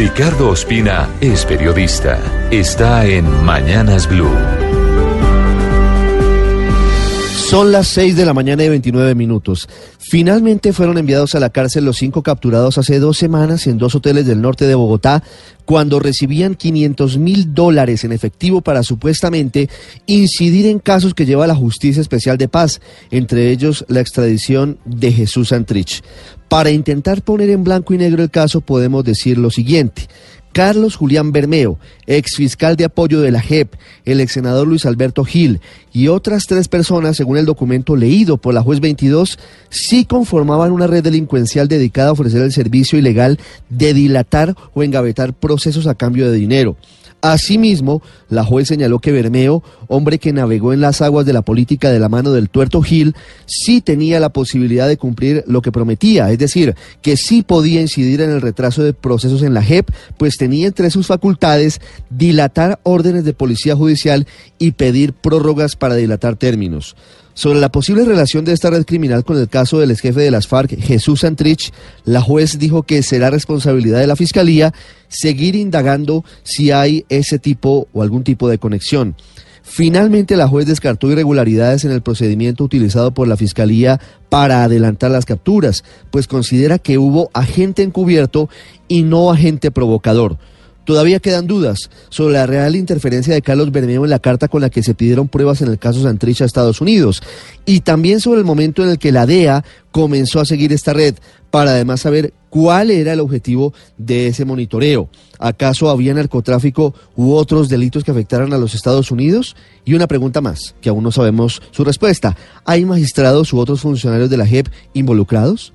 Ricardo Ospina es periodista. Está en Mañanas Blue. Son las 6 de la mañana y 29 minutos. Finalmente fueron enviados a la cárcel los cinco capturados hace dos semanas en dos hoteles del norte de Bogotá cuando recibían 500 mil dólares en efectivo para supuestamente incidir en casos que lleva la Justicia Especial de Paz, entre ellos la extradición de Jesús Santrich. Para intentar poner en blanco y negro el caso podemos decir lo siguiente. Carlos Julián Bermeo, ex fiscal de apoyo de la JEP, el ex senador Luis Alberto Gil y otras tres personas, según el documento leído por la juez 22, sí conformaban una red delincuencial dedicada a ofrecer el servicio ilegal de dilatar o engavetar procesos a cambio de dinero. Asimismo, la juez señaló que Bermeo, hombre que navegó en las aguas de la política de la mano del tuerto Gil, sí tenía la posibilidad de cumplir lo que prometía, es decir, que sí podía incidir en el retraso de procesos en la JEP, pues tenía entre sus facultades dilatar órdenes de policía judicial y pedir prórrogas para dilatar términos. Sobre la posible relación de esta red criminal con el caso del ex jefe de las FARC, Jesús Santrich, la juez dijo que será responsabilidad de la Fiscalía seguir indagando si hay ese tipo o algún tipo de conexión. Finalmente, la juez descartó irregularidades en el procedimiento utilizado por la Fiscalía para adelantar las capturas, pues considera que hubo agente encubierto y no agente provocador. Todavía quedan dudas sobre la real interferencia de Carlos Bermeo en la carta con la que se pidieron pruebas en el caso Santrich a Estados Unidos y también sobre el momento en el que la DEA comenzó a seguir esta red para además saber cuál era el objetivo de ese monitoreo. ¿Acaso había narcotráfico u otros delitos que afectaran a los Estados Unidos? Y una pregunta más, que aún no sabemos su respuesta. ¿Hay magistrados u otros funcionarios de la JEP involucrados?